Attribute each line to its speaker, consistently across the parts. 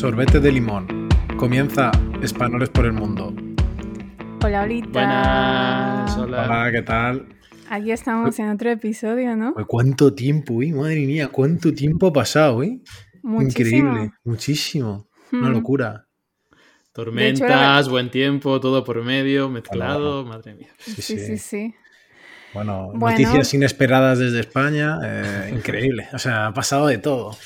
Speaker 1: Sorbete de limón. Comienza Españoles por el mundo.
Speaker 2: Hola, Olita.
Speaker 3: Buenas, hola.
Speaker 1: Hola, ¿qué tal?
Speaker 2: Aquí estamos en otro episodio, ¿no?
Speaker 1: Uy, ¿Cuánto tiempo, uy? Madre mía, ¿cuánto tiempo ha pasado, eh?
Speaker 2: Muchísimo.
Speaker 1: Increíble, muchísimo. Una locura.
Speaker 3: Tormentas, buen tiempo, todo por medio, mezclado, madre mía.
Speaker 1: Sí,
Speaker 2: Sí, sí, sí.
Speaker 1: Bueno,
Speaker 2: Bueno.
Speaker 1: noticias inesperadas desde España. eh, increíble. O sea, ha pasado de todo.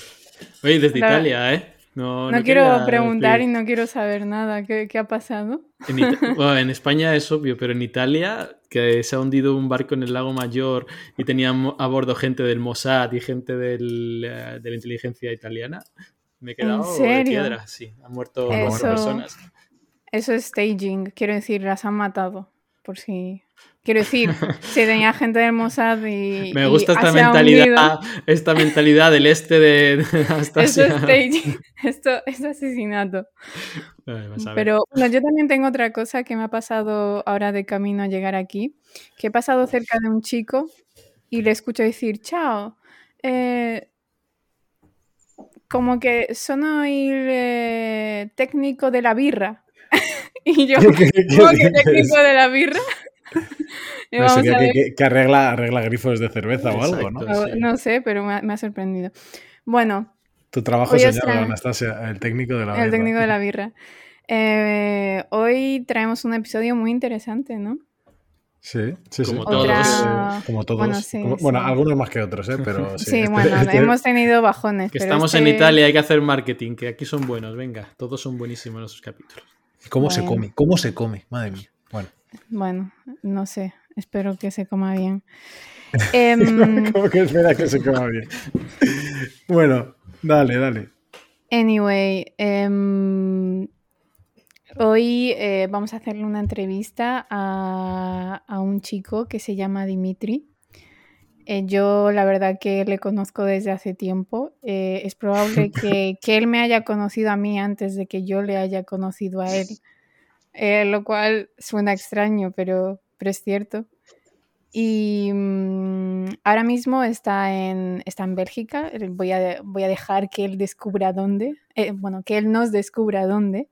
Speaker 3: Oye, desde Italia, ¿eh? No,
Speaker 2: No,
Speaker 3: no
Speaker 2: quiero preguntar y no quiero saber nada. ¿Qué, qué ha pasado?
Speaker 3: En, Ita- bueno, en España es obvio, pero en Italia, que se ha hundido un barco en el lago Mayor y tenían a bordo gente del Mossad y gente del, eh, de la inteligencia italiana, me he quedado de
Speaker 2: serio?
Speaker 3: piedra. Sí, han muerto
Speaker 1: Eso-
Speaker 3: personas.
Speaker 2: Eso es staging. Quiero decir, las han matado. Por si. Quiero decir, si tenía gente del Mossad y.
Speaker 3: Me
Speaker 2: y
Speaker 3: gusta esta mentalidad, esta mentalidad del este de, de Anastasia.
Speaker 2: es staging. Esto es asesinato.
Speaker 3: Ay.
Speaker 2: Pero bueno, yo también tengo otra cosa que me ha pasado ahora de camino a llegar aquí, que he pasado cerca de un chico y le escucho decir, chao, eh, como que soy el eh, técnico de la birra. y yo, ¿cómo que técnico de la birra?
Speaker 1: Que, arregla, arregla grifos de cerveza o algo, ¿no?
Speaker 3: Sí.
Speaker 2: No sé, pero me ha, me ha sorprendido. Bueno,
Speaker 1: Tu trabajo
Speaker 2: trae-
Speaker 1: Anastasia, el técnico de la
Speaker 2: el
Speaker 1: birra.
Speaker 2: técnico de la birra. Eh, hoy traemos un episodio muy interesante, ¿no?
Speaker 1: Sí, sí, sí.
Speaker 3: Como
Speaker 2: Otra-
Speaker 3: todos.
Speaker 1: Como todos.
Speaker 2: Bueno, sí,
Speaker 1: Como- bueno,
Speaker 2: sí.
Speaker 1: algunos más que otros, ¿eh? Pero sí.
Speaker 2: Sí,
Speaker 1: este-
Speaker 2: bueno,
Speaker 1: este-
Speaker 2: hemos tenido bajones.
Speaker 3: Que
Speaker 2: pero
Speaker 3: estamos en
Speaker 2: este-
Speaker 3: Italia, hay que hacer marketing, que aquí son buenos, venga, todos son buenísimos nuestros capítulos.
Speaker 1: ¿Cómo se come? ¿Cómo se come? Madre mía. Bueno.
Speaker 2: No sé, espero que se coma bien. Em,
Speaker 1: ¿Cómo que espera que se coma bien? Bueno, dale, dale.
Speaker 2: anyway, em, hoy eh, vamos a hacerle una entrevista a, a un chico que se llama Dimitri. Eh, yo la verdad que le conozco desde hace tiempo. Eh, es probable que, que él me haya conocido a mí antes de que yo le haya conocido a él. Eh, lo cual suena extraño, pero, pero es cierto. Y mm, ahora mismo está en, está en Bélgica. Eh, Voy a, voy a dejar que él descubra dónde. eh, bueno, que él nos descubra dónde.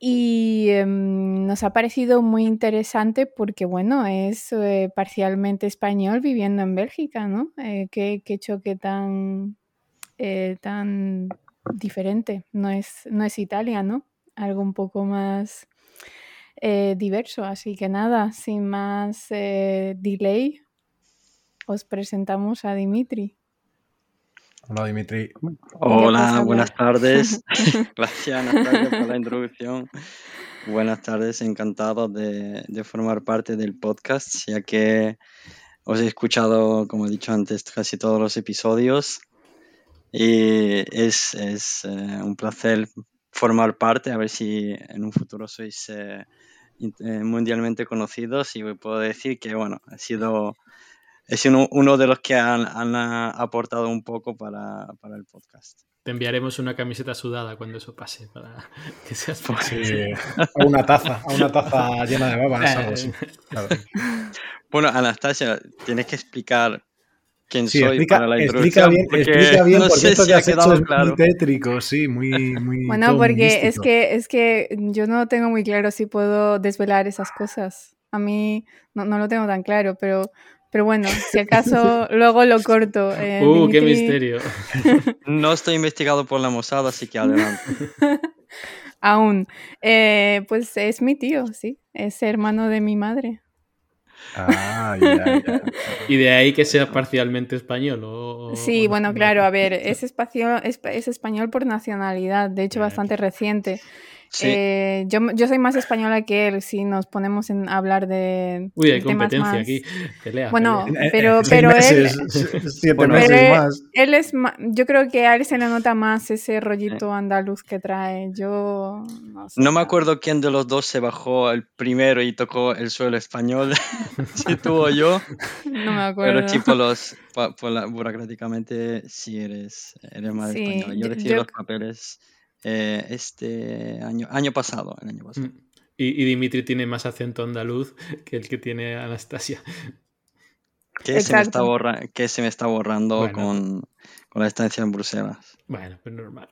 Speaker 2: Y em, nos ha parecido muy interesante porque, bueno, es parcialmente español viviendo en Bélgica, ¿no? Qué, qué choque tan, tan diferente. No es, no es Italia, ¿no? Algo un poco más eh, diverso. Así que nada, sin más eh, delay, os presentamos a Dimitri.
Speaker 1: Hola, Dimitri.
Speaker 4: Hola, buenas tardes. Gracias, Anastasia, por la introducción. Buenas tardes, encantado de, de formar parte del podcast, ya que os he escuchado, como he dicho antes, casi todos los episodios. Y es, es eh, un placer formar parte, a ver si en un futuro sois eh, eh, mundialmente conocidos. Y puedo decir que, bueno, ha sido, he sido uno de los que han, han aportado un poco para, para el podcast.
Speaker 3: Te enviaremos una camiseta sudada cuando eso pase, para que seas
Speaker 1: Sí, a una taza, a una taza llena de babas,
Speaker 3: Eh,
Speaker 1: algo así. Claro.
Speaker 4: Bueno, Anastasia, tienes que explicar quién
Speaker 1: Sí,
Speaker 4: soy
Speaker 1: explica,
Speaker 4: para la
Speaker 1: explica
Speaker 4: introducción.
Speaker 1: bien, explica bien,
Speaker 4: no
Speaker 1: porque
Speaker 4: sé
Speaker 1: esto
Speaker 4: si
Speaker 1: que
Speaker 4: ha
Speaker 1: has hecho
Speaker 4: quedado
Speaker 1: es
Speaker 4: claro.
Speaker 1: muy tétrico, sí, muy, muy.
Speaker 2: Bueno, porque es que, es que yo no tengo muy claro si puedo desvelar esas cosas. A mí no, no lo tengo tan claro, pero, pero bueno, si acaso luego lo corto. Eh,
Speaker 3: Uh, qué misterio.
Speaker 4: No estoy investigado por la Mossad, así que adelante.
Speaker 2: Aún. Eh, pues es mi tío, sí. Es hermano de mi madre.
Speaker 1: Ah, ya, ya.
Speaker 3: Y de ahí que sea parcialmente español. O,
Speaker 2: Sí,
Speaker 3: o-
Speaker 2: bueno, claro, a ver, es, espacio- es, es español por nacionalidad, de hecho
Speaker 3: Eh.
Speaker 2: bastante reciente.
Speaker 4: Sí,
Speaker 2: Eh, yo, yo soy más española que él si nos ponemos en hablar de
Speaker 3: Uy, hay competencia
Speaker 2: más-
Speaker 3: aquí. Pelea.
Speaker 2: Bueno,
Speaker 3: pelea.
Speaker 2: Pero, pero él,
Speaker 1: siete
Speaker 4: Bueno,
Speaker 1: meses
Speaker 2: pero
Speaker 1: más.
Speaker 2: él es ma- yo creo que a él se le nota más ese rollito andaluz que trae. Yo no sé.
Speaker 4: no me acuerdo quién de los dos se bajó el primero y tocó el suelo español, si tú o yo,
Speaker 2: No me acuerdo.
Speaker 4: pero tipo los, pa- por la- burocráticamente sí eres, eres más
Speaker 2: Sí,
Speaker 4: español. Yo
Speaker 2: yo-
Speaker 4: recibí
Speaker 2: yo-
Speaker 4: los papeles eh, este año, año pasado, el año pasado.
Speaker 3: Mm. Y, y Dimitri tiene más acento andaluz que el que tiene Anastasia.
Speaker 4: Que se, me está borra- que se me está borrando
Speaker 3: Bueno.
Speaker 4: con, con la estancia en Bruselas.
Speaker 3: Bueno, pues normal.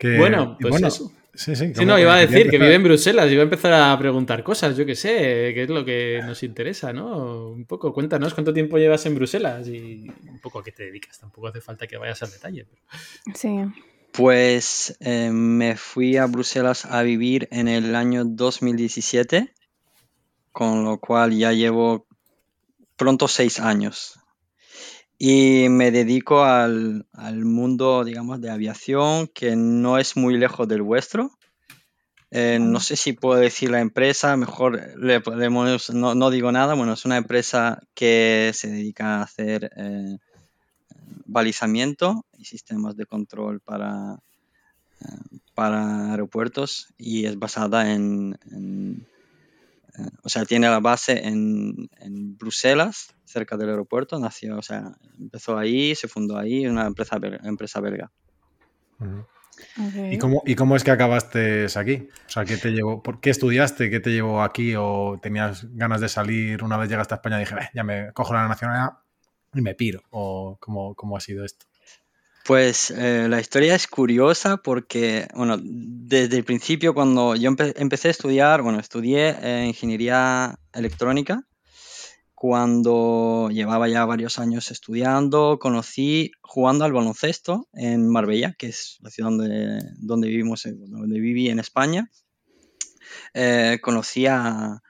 Speaker 3: Bueno, pues
Speaker 1: bueno,
Speaker 3: eso.
Speaker 1: Sí, sí.
Speaker 3: Sí, no, iba a decir que vive en Bruselas, iba a empezar a preguntar cosas, yo qué sé, qué es lo que nos interesa, ¿no? Un poco, cuéntanos cuánto tiempo llevas en Bruselas y un poco a qué te dedicas. Tampoco hace falta que vayas al detalle.
Speaker 2: Sí.
Speaker 4: Pues eh, me fui a Bruselas a vivir en el año 2017, con lo cual ya llevo pronto seis años. Y me dedico al, al mundo, digamos, de aviación, que no es muy lejos del vuestro. Eh, no sé si puedo decir la empresa, mejor le podemos, no, no, digo nada. Bueno, es una empresa que se dedica a hacer eh, balizamiento y sistemas de control para, eh, para aeropuertos y es basada en, en o sea, tiene la base en, en, Bruselas, cerca del aeropuerto, nació, o sea, empezó ahí, se fundó ahí, una empresa belga. Empresa belga.
Speaker 1: Uh -huh. okay. ¿Y, cómo, ¿Y cómo es que acabaste aquí? O sea, ¿qué te llevó, ¿por qué estudiaste? ¿Qué te llevó aquí? ¿O tenías ganas de salir una vez llegaste a España y dije, ya me cojo la nacionalidad y me piro? ¿O cómo, cómo ha sido esto?
Speaker 4: Pues eh, la historia es curiosa porque, bueno, desde el principio cuando yo empe empecé a estudiar, bueno, estudié eh, ingeniería electrónica. Cuando llevaba ya varios años estudiando, conocí jugando al baloncesto en Marbella, que es la ciudad donde, donde vivimos, donde viví en España. Eh, conocí a,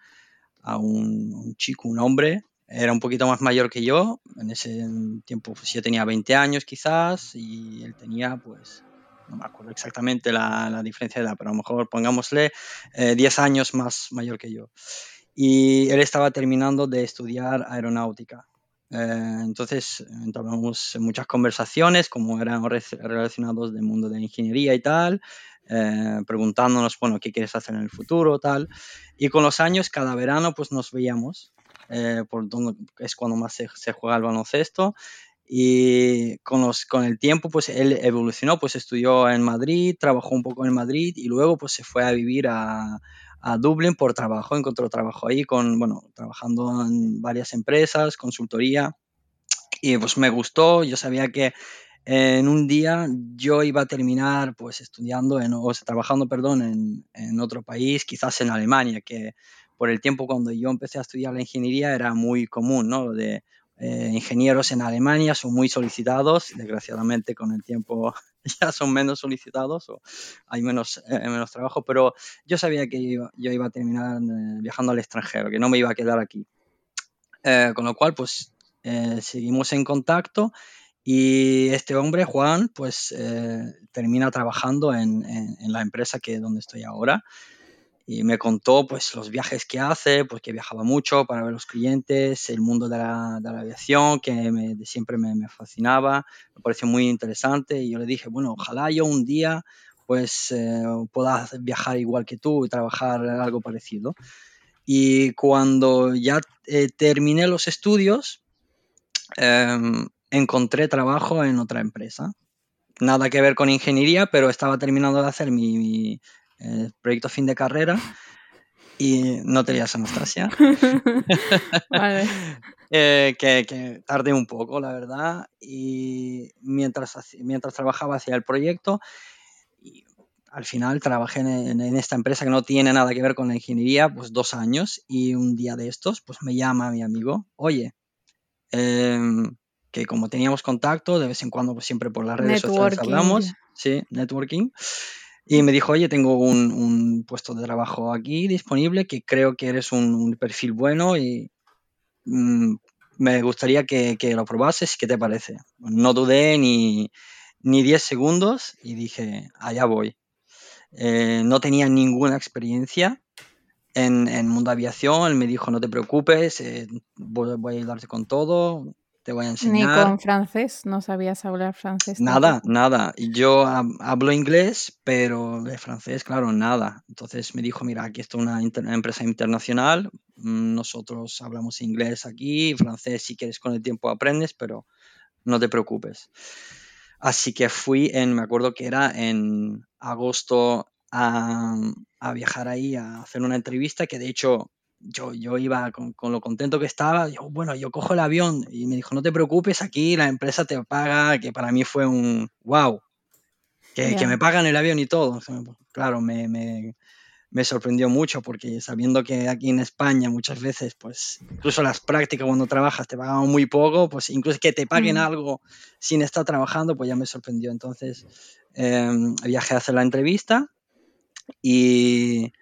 Speaker 4: a un, un, chico, un hombre, era un poquito más mayor que yo, en ese tiempo pues, yo tenía 20 años quizás y él tenía pues, no me acuerdo exactamente la, la diferencia de edad, pero a lo mejor pongámosle eh, 10 años más mayor que yo. Y él estaba terminando de estudiar aeronáutica. Eh, entonces entablamos muchas conversaciones, como eran relacionados del mundo de la ingeniería y tal, eh, preguntándonos, bueno, ¿qué quieres hacer en el futuro? Tal. Y con los años, cada verano, pues nos veíamos eh, por donde es cuando más se, juega el baloncesto. Y con, los, con el tiempo, pues él evolucionó, pues estudió en Madrid, trabajó un poco en Madrid y luego pues se fue a vivir a, a Dublín por trabajo, encontró trabajo ahí con, bueno, trabajando en varias empresas, consultoría. Y pues me gustó, yo sabía que en un día yo iba a terminar pues estudiando, en, o trabajando, perdón, en, en otro país, quizás en Alemania, que por el tiempo cuando yo empecé a estudiar la ingeniería era muy común, ¿no? De eh, ingenieros en Alemania son muy solicitados, desgraciadamente con el tiempo ya son menos solicitados o hay menos, eh, menos trabajo, pero yo sabía que yo, iba a terminar eh, viajando al extranjero, que no me iba a quedar aquí. Eh, con lo cual, pues seguimos en contacto y este hombre, Juan, pues termina trabajando en, la empresa que donde estoy ahora y me contó pues los viajes que hace, pues que viajaba mucho para ver los clientes, el mundo de la, de la aviación que siempre me, fascinaba, me pareció muy interesante y yo le dije, bueno, ojalá yo un día pues eh, pueda viajar igual que tú y trabajar algo parecido. Y cuando ya eh, terminé los estudios, eh, encontré trabajo en otra empresa. Nada que ver con ingeniería, pero estaba terminando de hacer mi eh, proyecto fin de carrera y no te lías, Anastasia. vale. eh, que, que, tardé un poco, la verdad, y mientras, mientras trabajaba hacia el proyecto, y al final trabajé en, en, esta empresa que no tiene nada que ver con la ingeniería, pues dos años, y un día de estos, pues me llama mi amigo, oye, eh, que como teníamos contacto, de vez en cuando, pues siempre por las redes
Speaker 2: networking.
Speaker 4: sociales hablamos, sí, networking, y me dijo, oye, tengo un, un, puesto de trabajo aquí disponible que creo que eres un, un perfil bueno y mmm, me gustaría que, que, lo probases. ¿Qué te parece? No dudé ni, ni 10 segundos y dije, allá voy. Eh, no tenía ninguna experiencia en, en mundo aviación. Él me dijo, no te preocupes, eh, voy, a ayudarte con todo te voy a enseñar.
Speaker 2: Ni con francés, no sabías hablar francés.
Speaker 4: Nada, tampoco. nada. Yo hablo inglés, pero de francés, claro, nada. Entonces me dijo, mira, aquí está una, inter una, empresa internacional, mm, nosotros hablamos inglés aquí, francés si quieres con el tiempo aprendes, pero no te preocupes. Así que fui en, me acuerdo que era en agosto a, a viajar ahí a hacer una entrevista que de hecho yo, yo iba con, con, lo contento que estaba, yo, bueno, yo cojo el avión y me dijo, no te preocupes, aquí la empresa te paga, que para mí fue un wow. que, que, me pagan el avión y todo. Claro, me, me, me, sorprendió mucho porque sabiendo que aquí en España muchas veces, pues incluso las prácticas cuando trabajas te pagan muy poco, pues incluso que te paguen algo sin estar trabajando, pues ya me sorprendió. Entonces em, viajé a hacer la entrevista y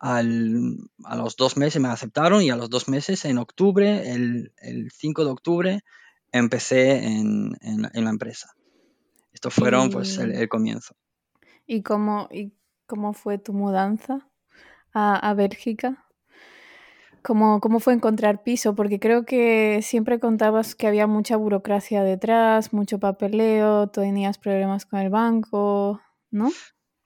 Speaker 4: al, a los dos meses me aceptaron y a los dos meses, en octubre, el, el 5 de octubre, empecé en, en, en la empresa. Estos fueron y, pues el, el, comienzo.
Speaker 2: ¿Y cómo, ¿Y cómo fue tu mudanza a, a Bélgica? ¿Cómo, ¿Cómo fue encontrar piso? Porque creo que siempre contabas que había mucha burocracia detrás, mucho papeleo, tenías problemas con el banco, ¿no?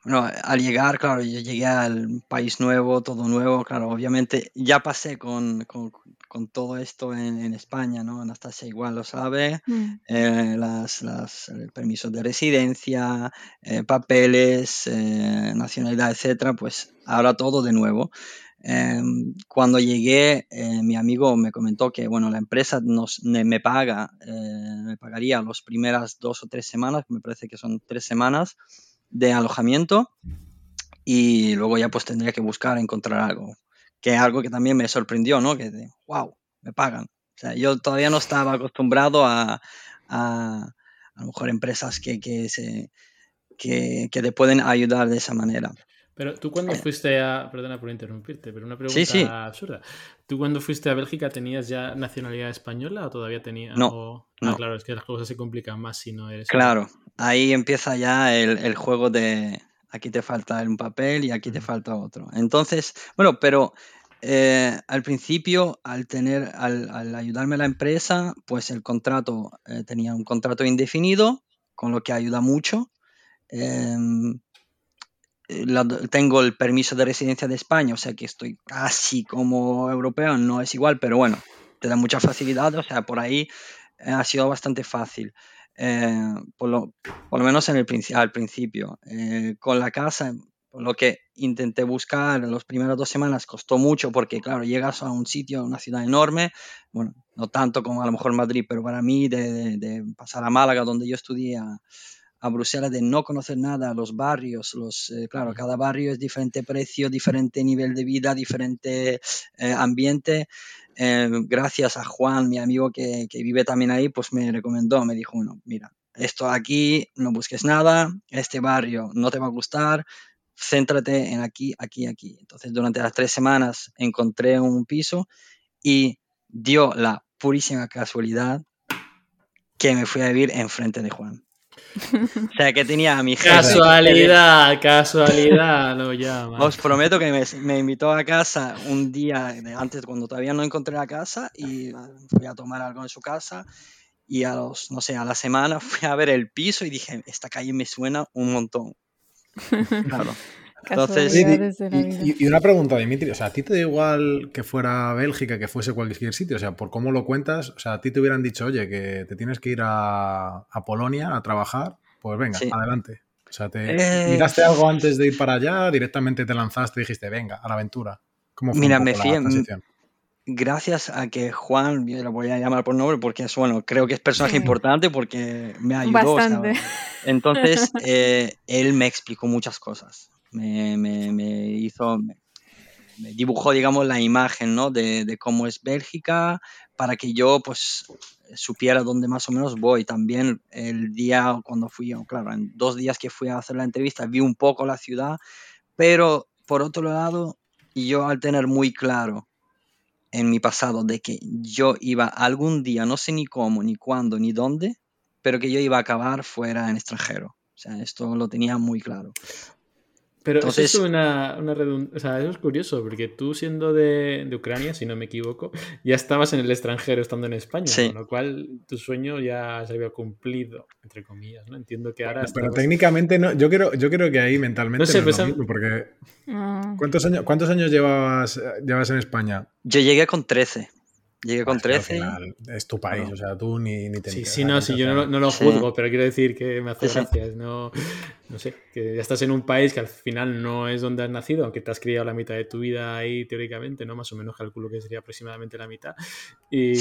Speaker 4: Bueno, al llegar, claro, yo llegué al país nuevo, todo nuevo, claro, obviamente ya pasé con, con, con todo esto en, en, España, ¿no? Anastasia igual lo sabe, mm. eh, las, las, el permiso de residencia, eh, papeles, eh, nacionalidad, etcétera, pues ahora todo de nuevo. Em, cuando llegué, eh, mi amigo me comentó que, bueno, la empresa nos, me paga, eh, me pagaría las primeras dos o tres semanas, me parece que son tres semanas, de alojamiento y luego ya pues tendría que buscar encontrar algo, que es algo que también me sorprendió, ¿no? Que, wow, me pagan. O sea, yo todavía no estaba acostumbrado a, a, a lo mejor empresas que, que, se, que, que te pueden ayudar de esa manera.
Speaker 3: Pero tú cuando fuiste a... Perdona por interrumpirte, pero una pregunta sí, sí. absurda. ¿Tú cuando fuiste a Bélgica tenías ya nacionalidad española o todavía tenías...?
Speaker 4: No,
Speaker 3: o...
Speaker 4: no.
Speaker 3: Ah, claro, es que las cosas se complican más si no eres...
Speaker 4: Claro, ahí empieza ya el, el juego de aquí te falta un papel y aquí te falta otro. Entonces, bueno, pero eh, al principio, al tener, al, al, ayudarme la empresa, pues el contrato eh, tenía un contrato indefinido, con lo que ayuda mucho. Eh, la, tengo el permiso de residencia de España, o sea que estoy casi como europeo, no es igual, pero bueno, te da mucha facilidad, o sea, por ahí eh, ha sido bastante fácil, eh, por, lo, por, lo, menos en el, al principio. Eh, con la casa, por lo que intenté buscar en las primeras dos semanas, costó mucho porque, claro, llegas a un sitio, a una ciudad enorme, bueno, no tanto como a lo mejor Madrid, pero para mí de, de, de pasar a Málaga, donde yo estudié, a, a Bruselas de no conocer nada, los barrios, los, eh, claro, cada barrio es diferente precio, diferente nivel de vida, diferente eh, ambiente. Eh, gracias a Juan, mi amigo que, que, vive también ahí, pues me recomendó, me dijo, bueno, mira, esto aquí, no busques nada, este barrio no te va a gustar, céntrate en aquí, aquí, aquí. Entonces, durante las tres semanas encontré un piso y dio la purísima casualidad que me fui a vivir enfrente de Juan. O sea, que tenía a mi
Speaker 3: jefe. Casualidad, casualidad, lo llama.
Speaker 4: Os prometo que me, me, invitó a casa un día antes, cuando todavía no encontré la casa, y fui a tomar algo en su casa. Y a los, no sé, a la semana fui a ver el piso y dije, esta calle me suena un montón. Claro.
Speaker 1: Entonces, y, y, una pregunta, Dimitri, o sea, ¿a ti te da igual que fuera Bélgica, que fuese cualquier sitio? O sea, por cómo lo cuentas, o sea, a ti te hubieran dicho, oye, que te tienes que ir a, a Polonia a trabajar, pues venga, sí. adelante. O sea, ¿te eh... miraste algo antes de ir para allá? ¿Directamente te lanzaste y dijiste, venga, a la aventura?
Speaker 4: ¿Cómo fue Mira, me fui gracias a que Juan, yo lo voy a llamar por nombre porque es bueno, creo que es personaje importante porque me ayudó.
Speaker 2: Bastante.
Speaker 4: Entonces, eh, él me explicó muchas cosas me, me, hizo, me, dibujó, digamos, la imagen ¿no? de, de, cómo es Bélgica para que yo, pues, supiera dónde más o menos voy. También el día cuando fui, claro, en dos días que fui a hacer la entrevista, vi un poco la ciudad, pero por otro lado, yo al tener muy claro en mi pasado de que yo iba algún día, no sé ni cómo, ni cuándo, ni dónde, pero que yo iba a acabar fuera en extranjero. O sea, esto lo tenía muy claro.
Speaker 3: Pero Entonces, eso es una, una redund... o sea, eso es curioso, porque tú siendo de, de, Ucrania, si no me equivoco, ya estabas en el extranjero estando en España,
Speaker 4: sí.
Speaker 3: con lo cual tu sueño ya se había cumplido, entre comillas, ¿no? Entiendo que ahora...
Speaker 1: Pero técnicamente no, yo creo, yo creo que ahí mentalmente no, sé, no es lo mismo, porque... ¿Cuántos años, cuántos años llevabas, llevas en España?
Speaker 4: Yo llegué con 13. Llegué con 13.
Speaker 1: es tu país, o sea, tú ni, ni te
Speaker 3: Sí, sí, no, sí, yo no, no lo juzgo, pero quiero decir que me hace gracia. No, no sé, que ya estás en un país que al final no es donde has nacido, aunque te has criado la mitad de tu vida ahí teóricamente, ¿no? Más o menos calculo que sería aproximadamente la mitad. Y,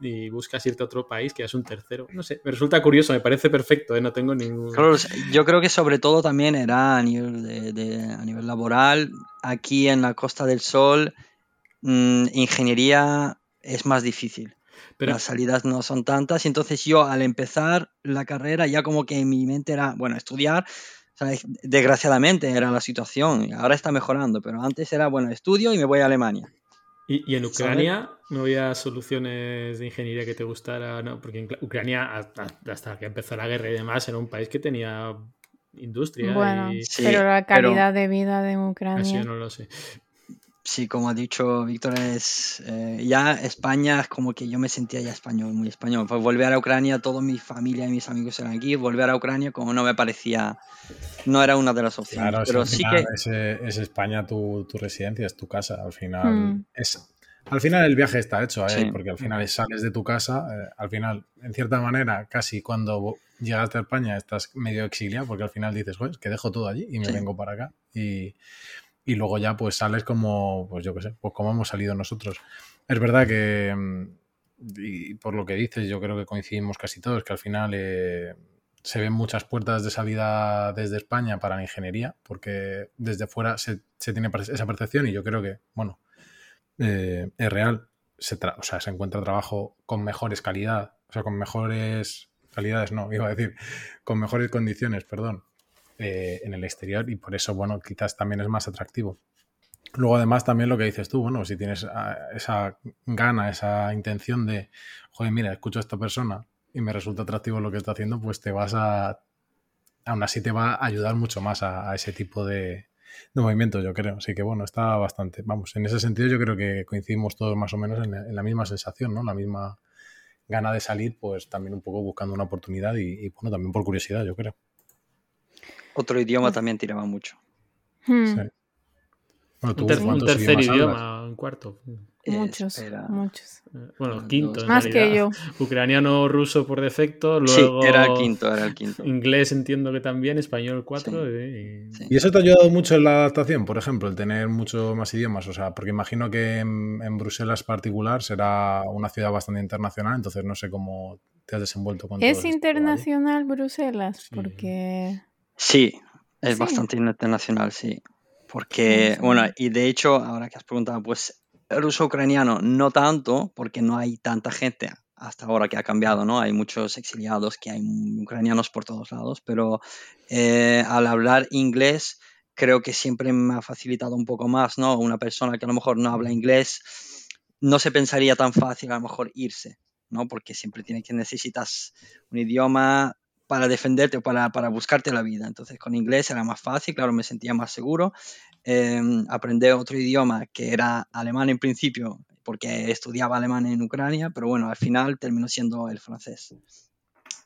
Speaker 3: y, buscas irte a otro país que es un tercero. No sé, me resulta curioso, me parece perfecto, ¿eh? no tengo ningún.
Speaker 4: yo creo que sobre todo también era a nivel, de, a nivel laboral, aquí en la Costa del Sol, mmm, ingeniería es más difícil. Pero... Las salidas no son tantas. Y entonces yo al empezar la carrera ya como que en mi mente era, bueno, estudiar, desgraciadamente era la situación. Ahora está mejorando, pero antes era, bueno, estudio y me voy a Alemania.
Speaker 3: ¿Y, en Ucrania no había soluciones de ingeniería que te gustara? No, porque en Ucrania, hasta, que empezó la guerra y demás, era un país que tenía industria.
Speaker 2: Bueno, pero la calidad de vida de Ucrania.
Speaker 3: Eso yo no lo sé.
Speaker 4: Sí, como ha dicho Víctor, es eh, ya España es como que yo me sentía ya español, muy español. Pues volver a Ucrania, toda mi familia y mis amigos eran aquí, volver a Ucrania como no me parecía, no era una de las opciones. Claro, pero sí que
Speaker 1: es, España tu, tu, residencia, es tu casa. Al final mm. es, al final el viaje está hecho, ¿eh? porque al final sales de tu casa, eh, al final, en cierta manera, casi cuando llegas a España estás medio exiliado, porque al final dices, pues que dejo todo allí y me vengo para acá. Y y luego ya pues sales como, pues yo qué sé, pues como hemos salido nosotros. Es verdad que, mm, y por lo que dices, yo creo que coincidimos casi todos, que al final eh, se ven muchas puertas de salida desde España para la ingeniería, porque desde fuera se, tiene esa percepción y yo creo que, bueno, eh, es real. Se o sea, se encuentra trabajo con mejores calidad, o sea, con mejores calidades, no, iba a decir, con mejores condiciones, perdón, eh, en el exterior y por eso, bueno, quizás también es más atractivo. Luego, además, también lo que dices tú, bueno, si tienes ah, esa gana, esa intención de, joder, mira, escucho a esta persona y me resulta atractivo lo que está haciendo, pues te vas a, aún así te va a ayudar mucho más a, ese tipo de, de movimientos, yo creo. Así que, bueno, está bastante, vamos, en ese sentido yo creo que coincidimos todos más o menos en, la misma sensación, ¿no? La misma gana de salir, pues también un poco buscando una oportunidad y bueno, también por curiosidad, yo creo.
Speaker 4: Otro idioma también tiraba mucho.
Speaker 2: Hmm. Sí.
Speaker 3: un, tercer idioma, un cuarto.
Speaker 2: Muchos, muchos.
Speaker 3: Eh, bueno, quinto.
Speaker 2: Más que yo.
Speaker 3: Ucraniano, ruso por defecto. Luego
Speaker 4: sí, era el quinto, era el quinto.
Speaker 3: Inglés entiendo que también, español cuatro. Y...
Speaker 1: eso te ha ayudado mucho en la adaptación, por ejemplo, el tener muchos más idiomas? O sea, porque imagino que en, Bruselas particular será una ciudad bastante internacional, entonces no sé cómo te has desenvuelto con
Speaker 2: ¿Es internacional Bruselas? Porque...
Speaker 4: Sí, es bastante internacional, sí. Porque, bueno, y de hecho, ahora que has preguntado, pues ruso-ucraniano no tanto, porque no hay tanta gente hasta ahora que ha cambiado, ¿no? Hay muchos exiliados, que hay ucranianos por todos lados, pero eh, al hablar inglés creo que siempre me ha facilitado un poco más, ¿no? Una persona que a lo mejor no habla inglés no se pensaría tan fácil a lo mejor irse, ¿no? Porque siempre tiene que necesitas un idioma, para defenderte o para, para, buscarte la vida. Entonces con inglés era más fácil, claro, me sentía más seguro. Eh, aprender otro idioma que era alemán en principio, porque estudiaba alemán en Ucrania, pero bueno, al final terminó siendo el francés.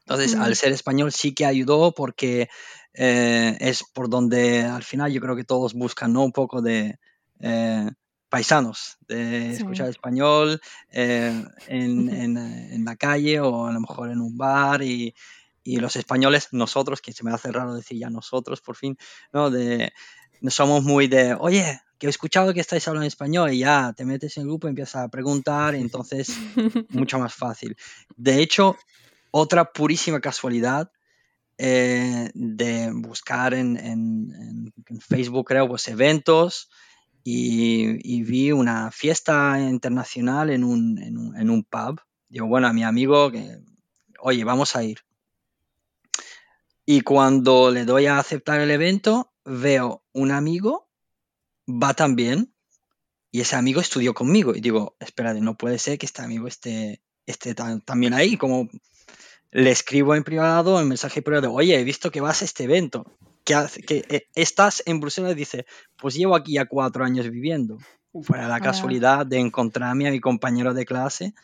Speaker 4: Entonces, al ser español sí que ayudó porque eh, es por donde al final yo creo que todos buscan ¿no? un poco de eh, paisanos, de escuchar español en, en, en, la calle o a lo mejor en un bar y, y los españoles, nosotros, que se me hace raro decir ya nosotros por fin, ¿no? De, somos muy de, oye, que he escuchado que estáis hablando español y ya te metes en el grupo y empiezas a preguntar entonces mucho más fácil. De hecho, otra purísima casualidad eh, de buscar en, en, Facebook, creo, pues eventos y, y, vi una fiesta internacional en un, en un, en un pub. Digo, bueno, a mi amigo, que, oye, vamos a ir. Y cuando le doy a aceptar el evento, veo un amigo, va también, y ese amigo estudió conmigo. Y digo, espérate, no puede ser que este amigo esté, esté también ahí. Como le escribo en privado, en mensaje privado, oye, he visto que vas a este evento. Que, que eh, estás en Bruselas y dice, pues llevo aquí ya cuatro años viviendo. Fue la casualidad de encontrarme a mi compañero de clase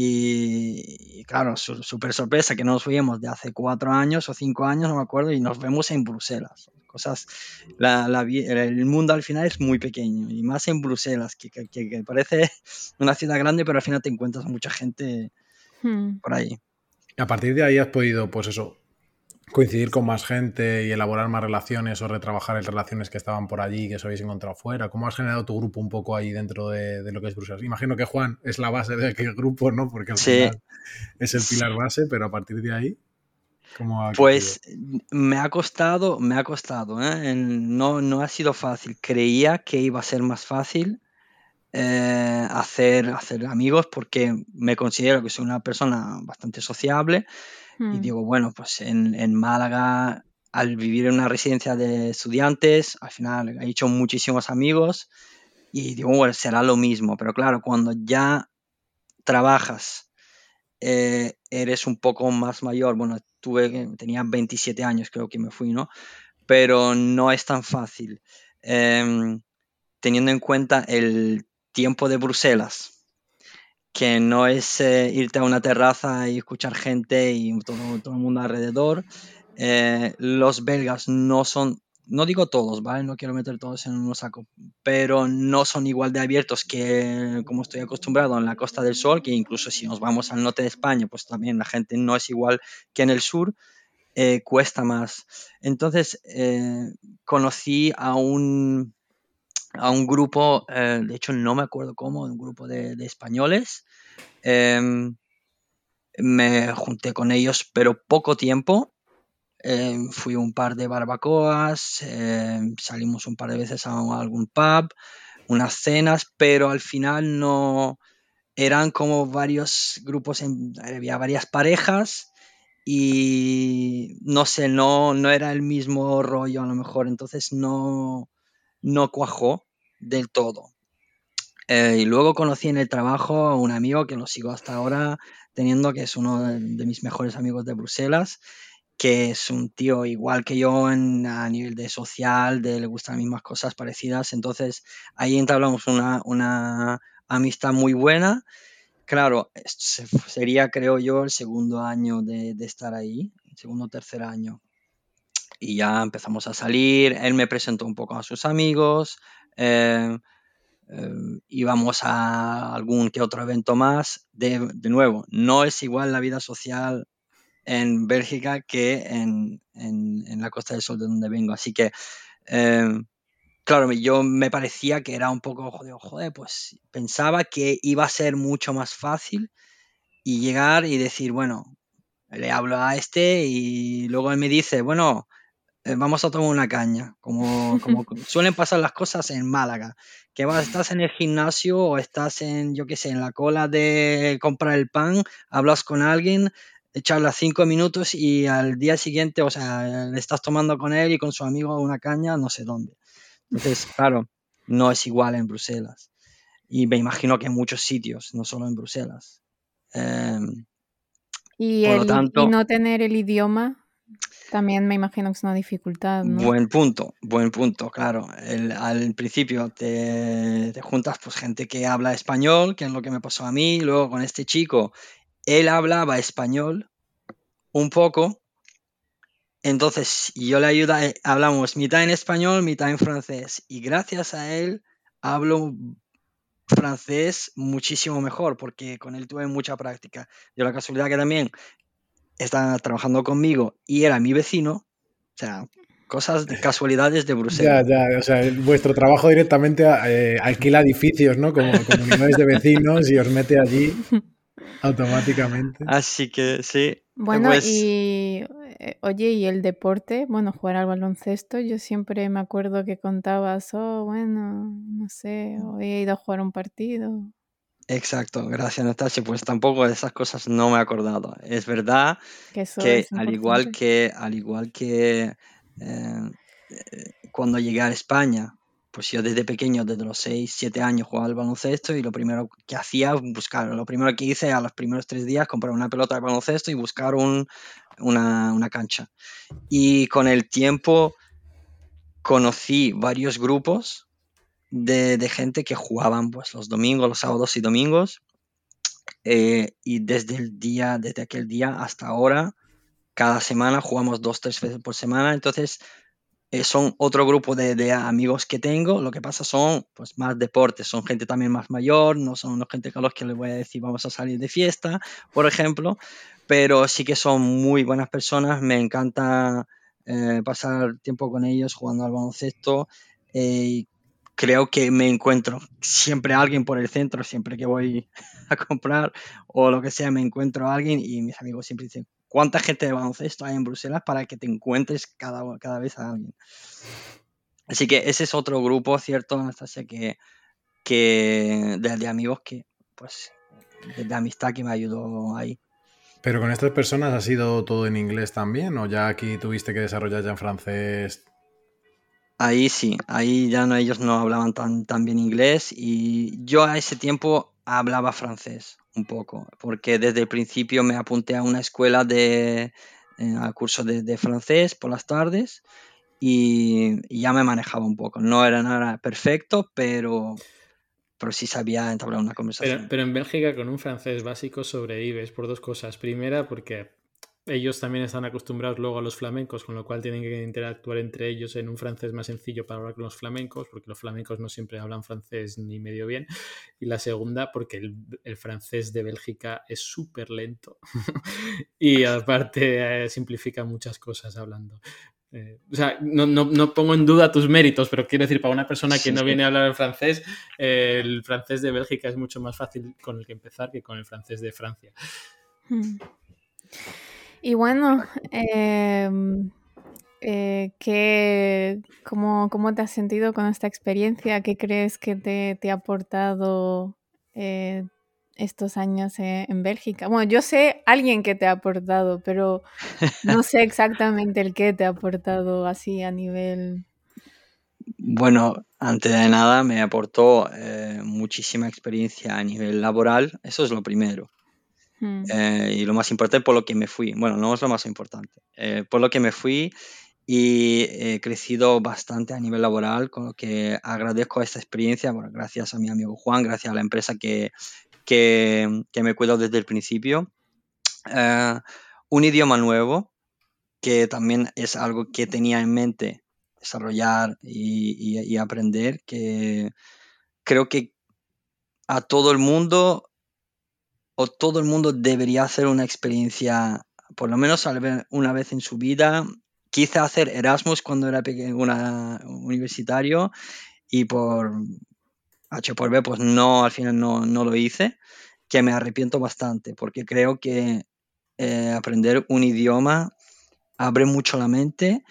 Speaker 4: Y, claro, súper sorpresa que no nos fuimos de hace cuatro años o cinco años, no me acuerdo, y nos vemos en Bruselas. Cosas, la, la, el mundo al final es muy pequeño, y más en Bruselas, que, que, parece una ciudad grande, pero al final te encuentras mucha gente hmm. por ahí.
Speaker 1: A partir de ahí has podido, pues eso, coincidir con más gente y elaborar más relaciones o retrabajar relaciones que estaban por allí que os habéis encontrado fuera? ¿Cómo has generado tu grupo un poco ahí dentro de, lo que es Bruselas? Imagino que Juan es la base de aquel grupo, ¿no? Porque al final es el pilar base, pero a partir de ahí, ¿cómo ha
Speaker 4: Pues me ha costado, me ha costado, ¿eh? no, no ha sido fácil. Creía que iba a ser más fácil. Eh, hacer, hacer amigos porque me considero que soy una persona bastante sociable y hmm. digo, bueno, pues en, Málaga, al vivir en una residencia de estudiantes, al final he hecho muchísimos amigos y digo, bueno, será lo mismo. Pero claro, cuando ya trabajas, eh, eres un poco más mayor, bueno, tuve, tenía 27 años creo que me fui, ¿no? Pero no es tan fácil. Em, teniendo en cuenta el tiempo de Bruselas, que no es eh, irte a una terraza y escuchar gente y todo, el mundo alrededor. Eh, los belgas no son, no digo todos, ¿vale? No quiero meter todos en un saco, pero no son igual de abiertos que como estoy acostumbrado en la Costa del Sol, que incluso si nos vamos al norte de España, pues también la gente no es igual que en el sur. Eh, cuesta más. Entonces, conocí a un, a un grupo, eh, de hecho no me acuerdo cómo, un grupo de, españoles. Em, me junté con ellos, pero poco tiempo. Em, fui un par de barbacoas, em, salimos un par de veces a, algún pub, unas cenas, pero al final no eran como varios grupos, había varias parejas y no sé, no, no era el mismo rollo a lo mejor, entonces no, no cuajó del todo. Eh, y luego conocí en el trabajo a un amigo que lo sigo hasta ahora teniendo, que es uno de, mis mejores amigos de Bruselas, que es un tío igual que yo en, a nivel de social, de le gustan las mismas cosas parecidas. Entonces ahí entablamos una, una amistad muy buena. Claro, sería creo yo el segundo año de, de estar ahí, segundo o tercer año y ya empezamos a salir. Él me presentó un poco a sus amigos. Eh, eh, íbamos a algún que otro evento más. De, nuevo, no es igual la vida social en Bélgica que en, la Costa del Sol de donde vengo. Así que, eh, claro, yo me parecía que era un poco, joder, joder, pues pensaba que iba a ser mucho más fácil y llegar y decir, bueno, le hablo a este y luego él me dice, bueno, eh, vamos a tomar una caña, como, como suelen pasar las cosas en Málaga, que vas, estás en el gimnasio o estás en, yo qué sé, en la cola de comprar el pan, hablas con alguien, charlas cinco minutos y al día siguiente, o sea, le estás tomando con él y con su amigo una caña, no sé dónde. Entonces, claro, no es igual en Bruselas. Y me imagino que en muchos sitios, no solo en Bruselas. Em,
Speaker 2: y, por lo tanto, y no tener el idioma también me imagino que es una dificultad.
Speaker 4: Buen punto, buen punto, claro. al principio te, juntas pues gente que habla español, que es lo que me pasó a mí, luego con este chico, él hablaba español un poco, entonces yo le ayudo, hablamos mitad en español, mitad en francés, y gracias a él hablo francés muchísimo mejor, porque con él tuve mucha práctica. Yo la casualidad que también estaba trabajando conmigo y era mi vecino. O sea, cosas, de casualidades de Bruselas.
Speaker 1: Ya, ya, o sea, vuestro trabajo directamente eh, alquila edificios, ¿no? Como comunidades de vecinos y os mete allí automáticamente.
Speaker 4: Así que sí.
Speaker 2: Bueno, pues y eh, oye, y el deporte, bueno, jugar al baloncesto, yo siempre me acuerdo que contabas, oh, bueno, no sé, hoy he ido a jugar un partido.
Speaker 4: Exacto, gracias Natasha. Pues tampoco de esas cosas no me he acordado. Es verdad que, al igual que al igual que eh, cuando llegué a España, pues yo desde pequeño, desde los 6, 7 años jugaba al baloncesto y lo primero que hacía buscar, lo primero que hice a los primeros tres días, comprar una pelota de baloncesto y buscar un, una, una cancha. Y con el tiempo conocí varios grupos de, gente que jugaban pues, los domingos, los sábados y domingos. Eh, y desde el día, desde aquel día hasta ahora, cada semana jugamos dos, tres veces por semana. Entonces, eh, son otro grupo de, amigos que tengo. Lo que pasa son pues, más deportes, son gente también más mayor, no son gente a los que les voy a decir vamos a salir de fiesta, por ejemplo, pero sí que son muy buenas personas. Me encanta eh, pasar tiempo con ellos jugando al baloncesto. Eh, creo que me encuentro siempre alguien por el centro, siempre que voy a comprar o lo que sea, me encuentro a alguien y mis amigos siempre dicen, cuánta gente de baloncesto hay en Bruselas para que te encuentres cada, cada vez a alguien. Así que ese es otro grupo, ¿cierto, Anastasia? Que, que de, amigos que, pues, de, amistad que me ayudó ahí.
Speaker 1: ¿Pero con estas personas ha sido todo en inglés también? ¿O ya aquí tuviste que desarrollar ya en francés?
Speaker 4: Ahí sí, ahí ya no, ellos no hablaban tan, tan bien inglés y yo a ese tiempo hablaba francés un poco, porque desde el principio me apunté a una escuela de eh, a curso de, francés por las tardes y, ya me manejaba un poco. No era nada perfecto, pero, pero sí sabía entablar una conversación.
Speaker 3: Pero, pero en Bélgica con un francés básico sobrevives por dos cosas. Primera, porque ellos también están acostumbrados luego a los flamencos, con lo cual tienen que interactuar entre ellos en un francés más sencillo para hablar con los flamencos, porque los flamencos no siempre hablan francés ni medio bien. Y la segunda, porque el, francés de Bélgica es súper lento y aparte eh, simplifica muchas cosas hablando. Eh, o sea, no, pongo en duda tus méritos, pero quiero decir, para una persona que no viene a hablar francés, el francés de Bélgica es mucho más fácil con el que empezar que con el francés de Francia. Hmm.
Speaker 2: Y bueno, em, eh, cómo, te has sentido con esta experiencia? ¿Qué crees que te, ha aportado eh, estos años e, en Bélgica? Bueno, yo sé alguien que te ha aportado, pero no sé exactamente el que te ha aportado así a nivel...
Speaker 4: Bueno, antes de nada me aportó eh, muchísima experiencia a nivel laboral, eso es lo primero. Eh, y lo más importante, por lo que me fui. Bueno, no es lo más importante. Eh, por lo que me fui y he crecido bastante a nivel laboral, con lo que agradezco esta experiencia. Bueno, gracias a mi amigo Juan, gracias a la empresa que, que, que me cuidó desde el principio. Eh, un idioma nuevo, que también es algo que tenía en mente desarrollar y aprender, que creo que a todo el mundo o todo el mundo debería hacer una experiencia, por lo menos una vez en su vida. Quise hacer Erasmus cuando era una, universitario y por H por B, pues no, al final no, lo hice, que me arrepiento bastante, porque creo que eh, aprender un idioma abre mucho la mente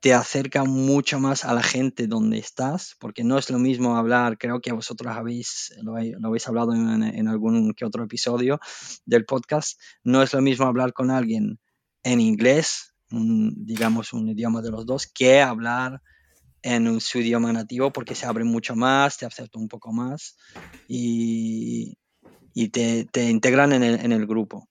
Speaker 4: te acerca mucho más a la gente donde estás, porque no es lo mismo hablar, creo que vosotros habéis, lo, habéis hablado en, algún que otro episodio del podcast, no es lo mismo hablar con alguien en inglés, digamos un idioma de los dos, que hablar en su idioma nativo, porque se abre mucho más, te acepta un poco más y, te, integran en el, en el grupo,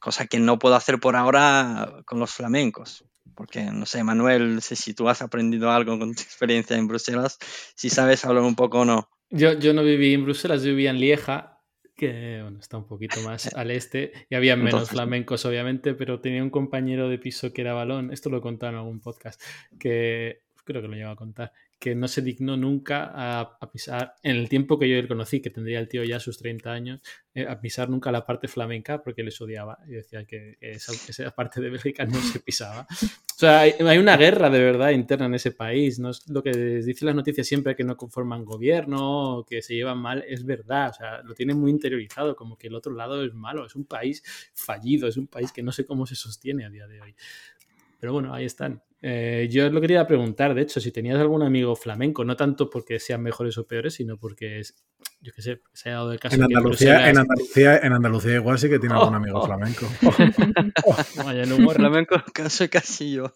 Speaker 4: cosa que no puedo hacer por ahora con los flamencos porque no sé, Manuel, sé si tú has aprendido algo con tu experiencia en Bruselas, si sabes hablar un poco o no.
Speaker 3: Yo, yo no viví en Bruselas, yo vivía en Lieja, que bueno, está un poquito más al este, y había menos flamencos obviamente, pero tenía un compañero de piso que era balón, esto lo he contado en algún podcast, que creo que lo llevo a contar, que no se dignó nunca a, pisar, en el tiempo que yo le conocí, que tendría el tío ya sus 30 años, eh, a pisar nunca la parte flamenca porque les odiaba. Y decía que esa, esa, parte de Bélgica no se pisaba. O sea, hay, una guerra de verdad interna en ese país. No lo que dicen las noticias siempre que no conforman gobierno, que se llevan mal, es verdad. O sea, lo tienen muy interiorizado, como que el otro lado es malo. Es un país fallido, es un país que no sé cómo se sostiene a día de hoy. Pero bueno, ahí están. Eh, yo lo quería preguntar, de hecho, si tenías algún amigo flamenco, no tanto porque sean mejores o peores, sino porque es, yo qué sé, se ha dado el caso.
Speaker 1: En Andalucía, en, Andalucía, en Andalucía igual sí que tiene algún amigo flamenco.
Speaker 4: Vaya, el humor flamenco soy casi yo.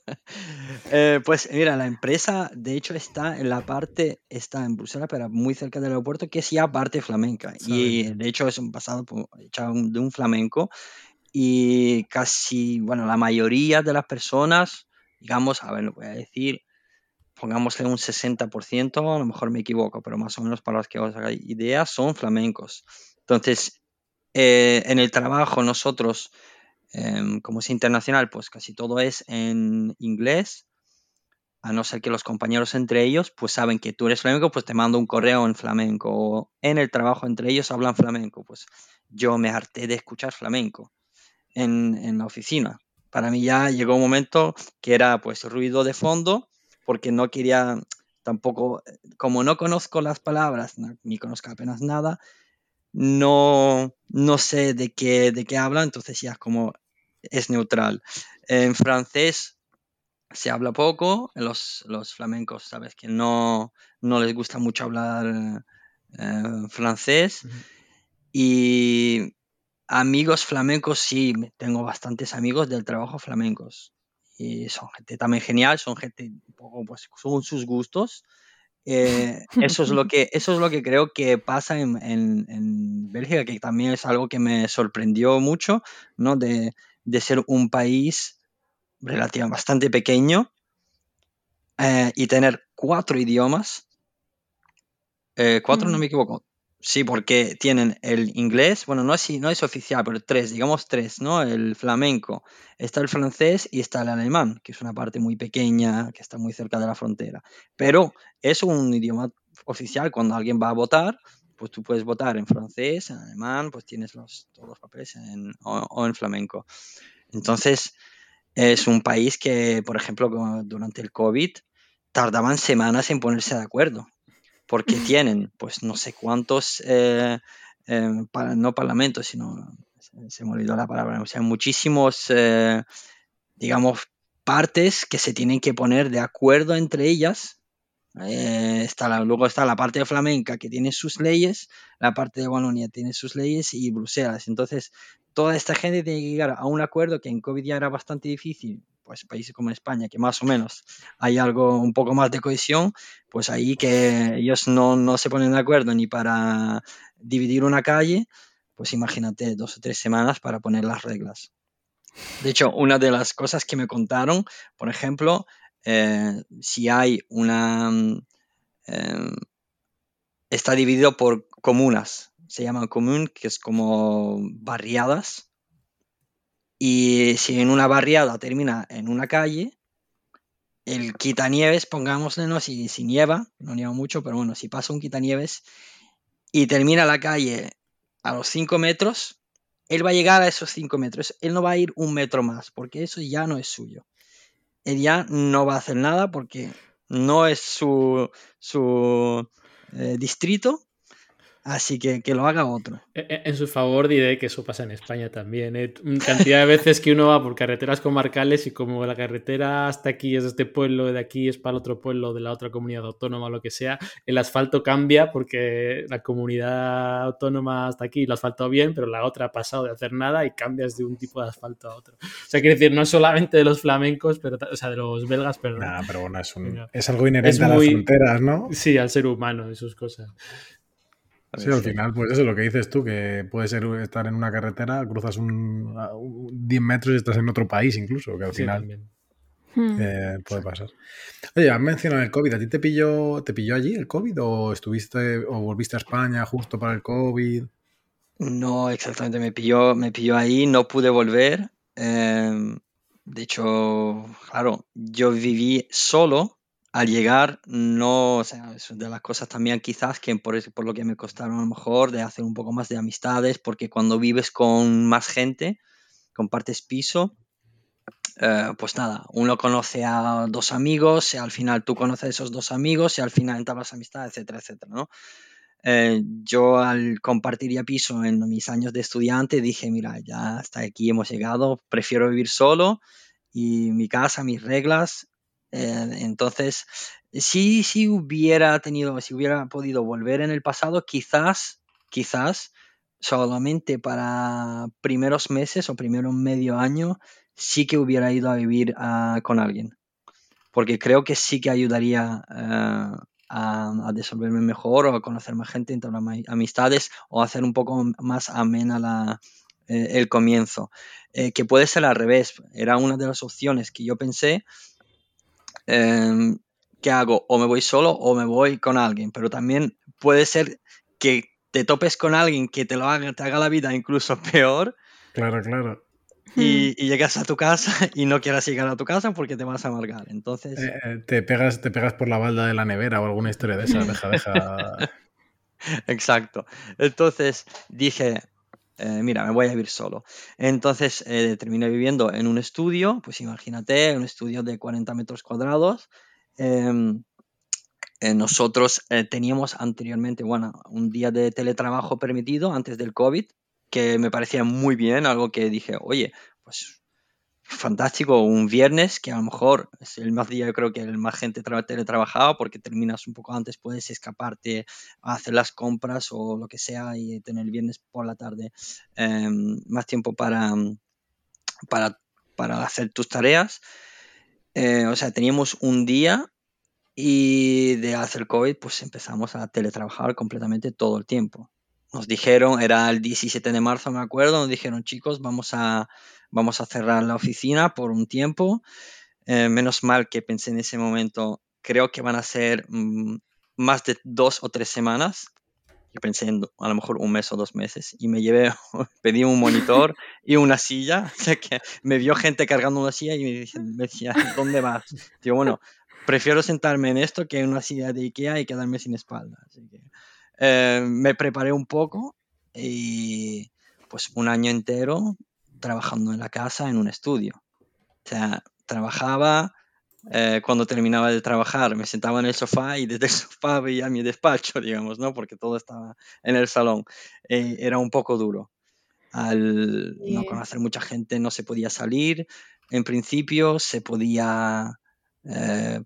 Speaker 4: Eh, pues mira, la empresa de hecho está en la parte, está en Bruselas, pero muy cerca del aeropuerto, que es ya parte flamenca. Y de hecho es un pasado de un flamenco. Y casi, bueno, la mayoría de las personas digamos, a ver, lo voy a decir, pongámosle un 60%, a lo mejor me equivoco, pero más o menos para los que os hagáis ideas, son flamencos. Entonces, Eh, en el trabajo nosotros, em, como es internacional, pues casi todo es en inglés, a no ser que los compañeros entre ellos, pues saben que tú eres flamenco, pues te mando un correo en flamenco. O en el trabajo entre ellos hablan flamenco, pues yo me harté de escuchar flamenco en, en la oficina. Para mí ya llegó un momento que era pues ruido de fondo, porque no quería tampoco, como no conozco las palabras, ni conozco apenas nada, no, no sé de qué, de qué habla, entonces ya como es neutral. En francés se habla poco, los, los flamencos, sabes que no, no les gusta mucho hablar eh, francés. Y amigos flamencos, sí, tengo bastantes amigos del trabajo flamencos. Y son gente también genial, son gente un poco, pues, son sus gustos. Eh, eso, es lo que, eso es lo que creo que pasa en, en, Bélgica, que también es algo que me sorprendió mucho, ¿no? De, de ser un país relativamente bastante pequeño eh, y tener cuatro idiomas. Eh, cuatro, no me equivoco. Sí, porque tienen el inglés, bueno, no es, no es oficial, pero tres, digamos tres, ¿no? El flamenco, está el francés y está el alemán, que es una parte muy pequeña, que está muy cerca de la frontera. Pero es un idioma oficial, cuando alguien va a votar, pues tú puedes votar en francés, en alemán, pues tienes los, todos los papeles en, o, en flamenco. Entonces, es un país que, por ejemplo, durante el COVID, tardaban semanas en ponerse de acuerdo porque tienen, pues no sé cuántos, eh, eh, no parlamentos, sino, se, me olvidó la palabra, o sea, muchísimos, eh, digamos, partes que se tienen que poner de acuerdo entre ellas. está luego está la parte de flamenca que tiene sus leyes, la parte de Walonia tiene sus leyes y Bruselas. Entonces, toda esta gente tiene que llegar a un acuerdo que en COVID ya era bastante difícil, pues países como España, que más o menos hay algo un poco más de cohesión, pues ahí que ellos no, no se ponen de acuerdo ni para dividir una calle, pues imagínate dos o tres semanas para poner las reglas. De hecho, una de las cosas que me contaron, por ejemplo, eh, si hay una... Eh, está dividido por comunas, se llama común, que es como barriadas, y si en una barriada termina en una calle, el quitanieves, pongámosle, no si, si nieva, no nieva mucho, pero bueno, si pasa un quitanieves y termina la calle a los 5 metros, él va a llegar a esos 5 metros. Él no va a ir un metro más, porque eso ya no es suyo. Él ya no va a hacer nada porque no es su, su eh, distrito Así que que lo haga otro.
Speaker 3: E, e, en su favor diré que eso pasa en España también. ¿eh? Cantidad de veces que uno va por carreteras comarcales y como la carretera hasta aquí es de este pueblo, de aquí es para el otro pueblo, de la otra comunidad autónoma, lo que sea, el asfalto cambia porque la comunidad autónoma hasta aquí lo asfaltó bien, pero la otra ha pasado de hacer nada y cambias de un tipo de asfalto a otro. O sea, quiere decir, no solamente de los flamencos, pero, o sea, de los belgas, pero...
Speaker 1: pero bueno, es, es algo inherente a las fronteras, ¿no?
Speaker 3: Sí, al ser humano, y sus cosas.
Speaker 1: Sí, al final, pues eso es lo que dices tú, que puede ser estar en una carretera, cruzas un, 10 metros y estás en otro país incluso, que al final hmm. eh, puede pasar. Oye, has mencionado el COVID, ¿a ti te pilló, te pilló allí el COVID o estuviste o volviste a España justo para el COVID?
Speaker 4: No, exactamente, me pilló, me pilló ahí, no pude volver. Em, de hecho, claro, yo viví solo al llegar, no, o sea, es de las cosas también quizás que por, por lo que me costaron a lo mejor de hacer un poco más de amistades, porque cuando vives con más gente, compartes piso, eh, pues nada, uno conoce a dos amigos, y al final tú conoces a esos dos amigos, y al final entablas amistad, etcétera, etcétera, ¿no? Eh, yo al compartir ya piso en mis años de estudiante dije, mira, ya hasta aquí hemos llegado, prefiero vivir solo y mi casa, mis reglas, eh, entonces, si, si hubiera tenido, si hubiera podido volver en el pasado, quizás, quizás, solamente para primeros meses o primero medio año, sí que hubiera ido a vivir ah, con alguien. Porque creo que sí que ayudaría eh, a, a, mejor o a conocer más gente, entrar amistades o hacer un poco más amena la, eh, el comienzo. que puede ser al revés. Era una de las opciones que yo pensé ¿qué hago? O me voy solo o me voy con alguien, pero también puede ser que te topes con alguien que te lo haga, te haga la vida incluso peor.
Speaker 1: Claro, claro.
Speaker 4: Y, llegas a tu casa y no quieras llegar a tu casa porque te vas a amargar. Entonces.
Speaker 1: Eh, eh, te, pegas, te pegas por la balda de la nevera o alguna historia de esa. Deja, deja.
Speaker 4: Exacto. Entonces dije, eh, mira, me voy a vivir solo. Entonces terminé viviendo en un estudio, pues imagínate, un estudio de 40 metros cuadrados. Em, nosotros teníamos anteriormente, bueno, un día de teletrabajo permitido antes del COVID, que me parecía muy bien, algo que dije, oye, pues fantástico, un viernes que a lo mejor es el más día, yo creo que el más gente teletrabajaba porque terminas un poco antes, puedes escaparte a hacer las compras o lo que sea y tener el viernes por la tarde em, más tiempo para, para, para, hacer tus tareas. Eh, o sea, teníamos un día y de hacer COVID pues empezamos a teletrabajar completamente todo el tiempo nos dijeron, era el 17 de marzo, me acuerdo, nos dijeron, chicos, vamos a, vamos a cerrar la oficina por un tiempo. Eh, menos mal que pensé en ese momento, creo que van a ser mm, más de dos o tres semanas. Yo pensé en a lo mejor un mes o dos meses y me llevé, pedí un monitor y una silla. O sea que me vio gente cargando una silla y me, decía, ¿dónde vas? Digo, bueno, prefiero sentarme en esto que en una silla de Ikea y quedarme sin espalda. Así que, eh, me preparé un poco y pues un año entero trabajando en la casa en un estudio. O sea, trabajaba, eh, cuando terminaba de trabajar me sentaba en el sofá y desde el sofá veía mi despacho, digamos, ¿no? Porque todo estaba en el salón. Eh, era un poco duro. Al no conocer mucha gente no se podía salir. En principio se podía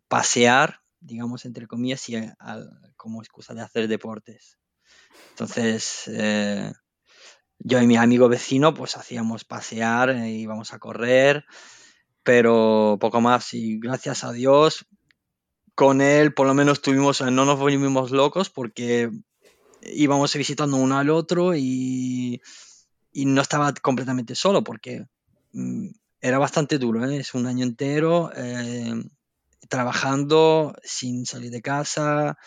Speaker 4: pasear digamos, entre comillas, y como excusa de hacer deportes. Entonces, eh, yo y mi amigo vecino, pues hacíamos pasear, e íbamos a correr, pero poco más. Y gracias a Dios, con él por lo menos tuvimos, no nos volvimos locos porque íbamos visitando uno al otro y, no estaba completamente solo porque mm, era bastante duro, ¿eh? es un año entero. Eh, trabajando sin salir de casa.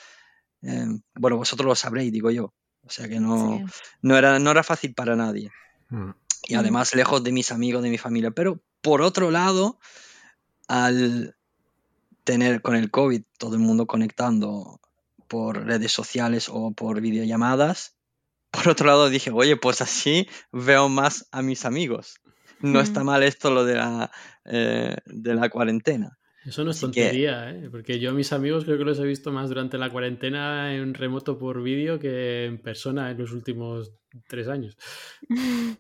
Speaker 4: Eh, bueno, vosotros lo sabréis, digo yo. O sea que no, no, era, no era fácil para nadie. Mm. Y además lejos de mis amigos, de mi familia. Pero por otro lado, al tener con el COVID todo el mundo conectando por redes sociales o por videollamadas, por otro lado dije, oye, pues así veo más a mis amigos. No está mal esto lo de la, eh, de la cuarentena.
Speaker 3: Eso no es tontería, ¿eh? porque yo a mis amigos creo que los he visto más durante la cuarentena en remoto por vídeo que en persona en los últimos tres años.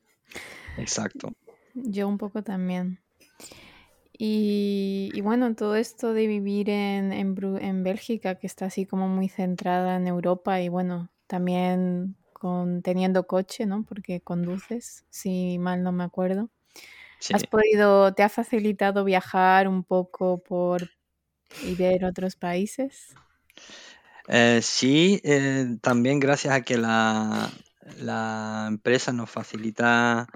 Speaker 4: Exacto.
Speaker 2: Yo un poco también. Y, bueno, todo esto de vivir en, en, Bélgica, que está así como muy centrada en Europa y bueno, también con, teniendo coche, ¿no? Porque conduces, si mal no me acuerdo. ¿Has podido, te ha facilitado viajar un poco por y ver otros países?
Speaker 4: Eh, sí, eh, también gracias a que la, empresa nos facilita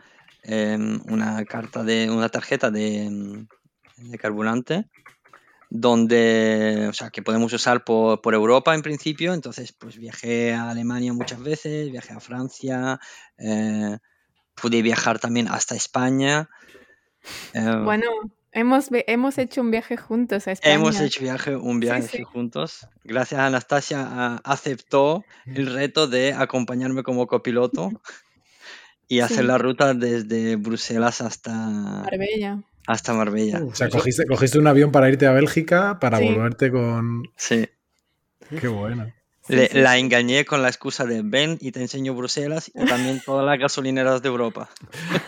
Speaker 4: em, una carta de una tarjeta de, carburante donde, o sea, que podemos usar por, Europa en principio. Entonces, pues viajé a Alemania muchas veces, viajé a Francia, eh, pude viajar también hasta España.
Speaker 2: Em, bueno, hemos, hemos hecho un viaje juntos a España.
Speaker 4: Hemos hecho viaje, un viaje juntos. Gracias a Anastasia aceptó el reto de acompañarme como copiloto y hacer la ruta desde Bruselas hasta
Speaker 2: Marbella.
Speaker 4: Hasta Marbella.
Speaker 1: o sea, cogiste, cogiste, un avión para irte a Bélgica para volverte con...
Speaker 4: Sí.
Speaker 1: Qué bueno
Speaker 4: la engañé con la excusa de ven y te enseño Bruselas y también todas las gasolineras de Europa.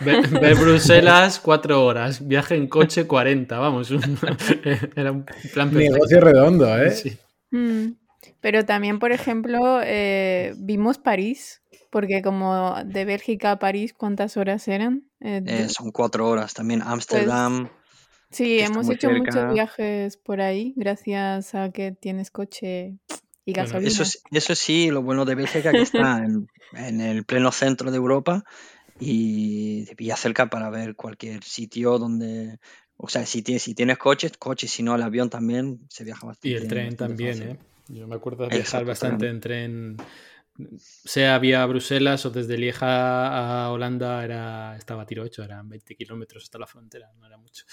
Speaker 3: Ve, Bruselas cuatro horas, viaje en coche 40, vamos. era un plan
Speaker 1: perfecto. Negocio redondo, ¿eh? Sí.
Speaker 2: Mm. Pero también, por ejemplo, eh, vimos París, porque como de Bélgica a París, ¿cuántas horas eran?
Speaker 4: Eh, eh, son cuatro horas. También Ámsterdam. Pues,
Speaker 2: sí, hemos hecho muchos viajes por ahí, gracias a que tienes coche
Speaker 4: eso, eso sí, lo bueno de Bélgica que está en, el pleno centro de Europa y de vía cerca para ver cualquier sitio donde, o sea, si tienes, si tienes coches, coches, si no el avión también se viaja bastante.
Speaker 3: Y el tren también, ¿eh? Yo me acuerdo de viajar bastante en tren sea vía Bruselas o desde Lieja a Holanda, era, estaba a tiro hecho, eran 20 kilómetros hasta la frontera, no era mucho.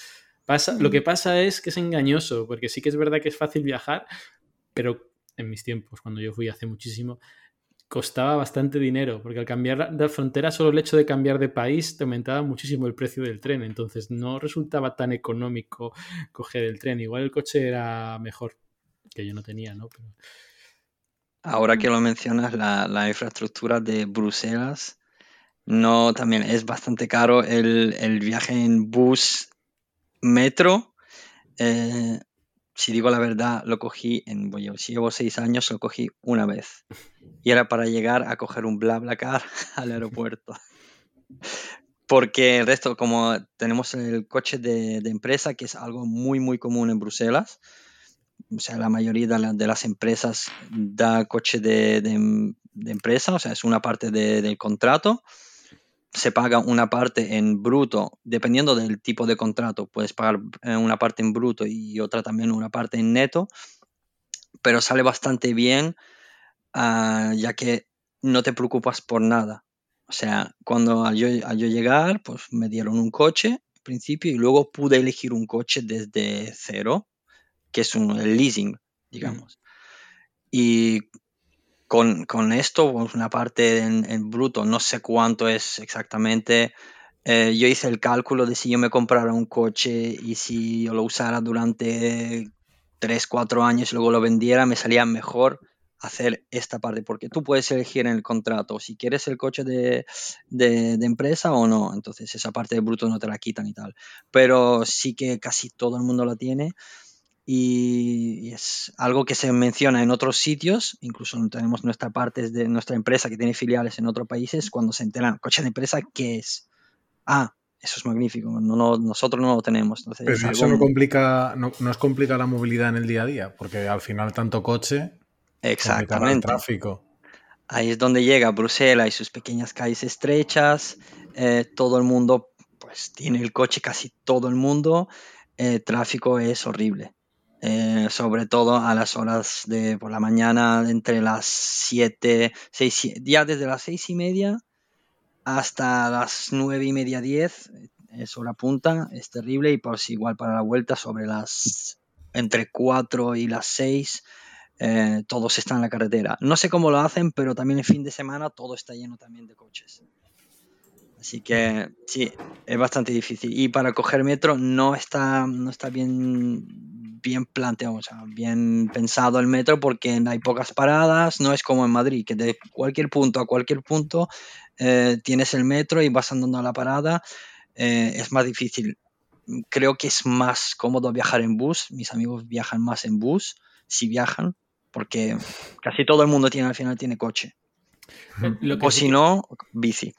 Speaker 3: Pasa, Lo que mm. pasa es que es engañoso, porque sí que es verdad que es fácil viajar, pero en mis tiempos, cuando yo fui hace muchísimo, costaba bastante dinero, porque al cambiar de frontera, solo el hecho de cambiar de país te aumentaba muchísimo el precio del tren, entonces no resultaba tan económico coger el tren. Igual el coche era mejor, que yo no tenía, ¿no?
Speaker 4: Ahora que lo mencionas, la, infraestructura de Bruselas, no, también es bastante caro el, viaje en bus metro. Eh, si digo la verdad, lo cogí en, bueno, si llevo seis años, lo cogí una vez. Y era para llegar a coger un BlaBlaCar al aeropuerto. Porque el resto, como tenemos el coche de, empresa, que es algo muy, muy común en Bruselas, o sea, la mayoría de, las empresas da coche de, empresa, o sea, es una parte del contrato se paga una parte en bruto, dependiendo del tipo de contrato, puedes pagar eh, una parte en bruto y otra también una parte en neto, pero sale bastante bien ah, ya que no te preocupas por nada. O sea, cuando al yo, llegar, pues me dieron un coche al principio y luego pude elegir un coche desde cero, que es un, el leasing, digamos. Y con, esto, pues, una parte en, bruto, no sé cuánto es exactamente. Eh, yo hice el cálculo de si yo me comprara un coche y si yo lo usara durante 3, 4 años y luego lo vendiera, me salía mejor hacer esta parte, porque tú puedes elegir en el contrato si quieres el coche de, de, empresa o no, entonces esa parte de bruto no te la quitan y tal, pero sí que casi todo el mundo la tiene y es algo que se menciona en otros sitios, incluso tenemos nuestra parte de nuestra empresa que tiene filiales en otros países, cuando se enteran, coche de empresa, ¿qué es? Ah, eso es magnífico, no, nosotros no lo tenemos.
Speaker 1: Pero eso no, complica, no, nos complica la movilidad en el día a día, porque al final tanto coche,
Speaker 4: exactamente, el tráfico. Ahí es donde llega Bruselas y sus pequeñas calles estrechas, eh, todo el mundo pues tiene el coche, casi todo el mundo, el tráfico es horrible. Eh, sobre todo a las horas de por la mañana, entre las 7, 6, ya desde las 6 y media hasta las 9 y media, 10, es hora punta, es terrible y pues igual para la vuelta sobre las entre 4 y las 6 eh, todos están en la carretera. No sé cómo lo hacen, pero también el fin de semana todo está lleno también de coches. Así que sí, es bastante difícil. Y para coger metro no está, no está bien, bien planteado, o sea, bien pensado el metro porque hay pocas paradas, no es como en Madrid, que de cualquier punto a cualquier punto eh, tienes el metro y vas andando a la parada. Eh, es más difícil. Creo que es más cómodo viajar en bus. Mis amigos viajan más en bus, si viajan, porque casi todo el mundo tiene al final tiene coche. o si no, bici.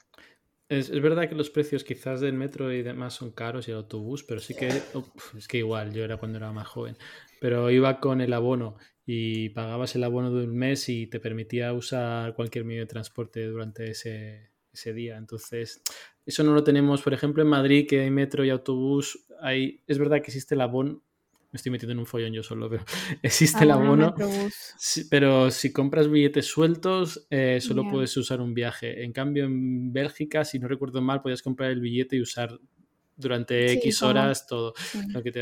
Speaker 3: Es, verdad que los precios quizás del metro y demás son caros y el autobús, pero sí que es que igual, yo era cuando era más joven, pero iba con el abono y pagabas el abono de un mes y te permitía usar cualquier medio de transporte durante ese, ese día. Entonces, eso no lo tenemos, por ejemplo, en Madrid, que hay metro y autobús, hay, es verdad que existe el abono, me estoy metiendo en un follón yo solo, pero existe el abono. pero si compras billetes sueltos, eh, solo puedes usar un viaje. En cambio, en Bélgica, si no recuerdo mal, podías comprar el billete y usar durante X horas todo.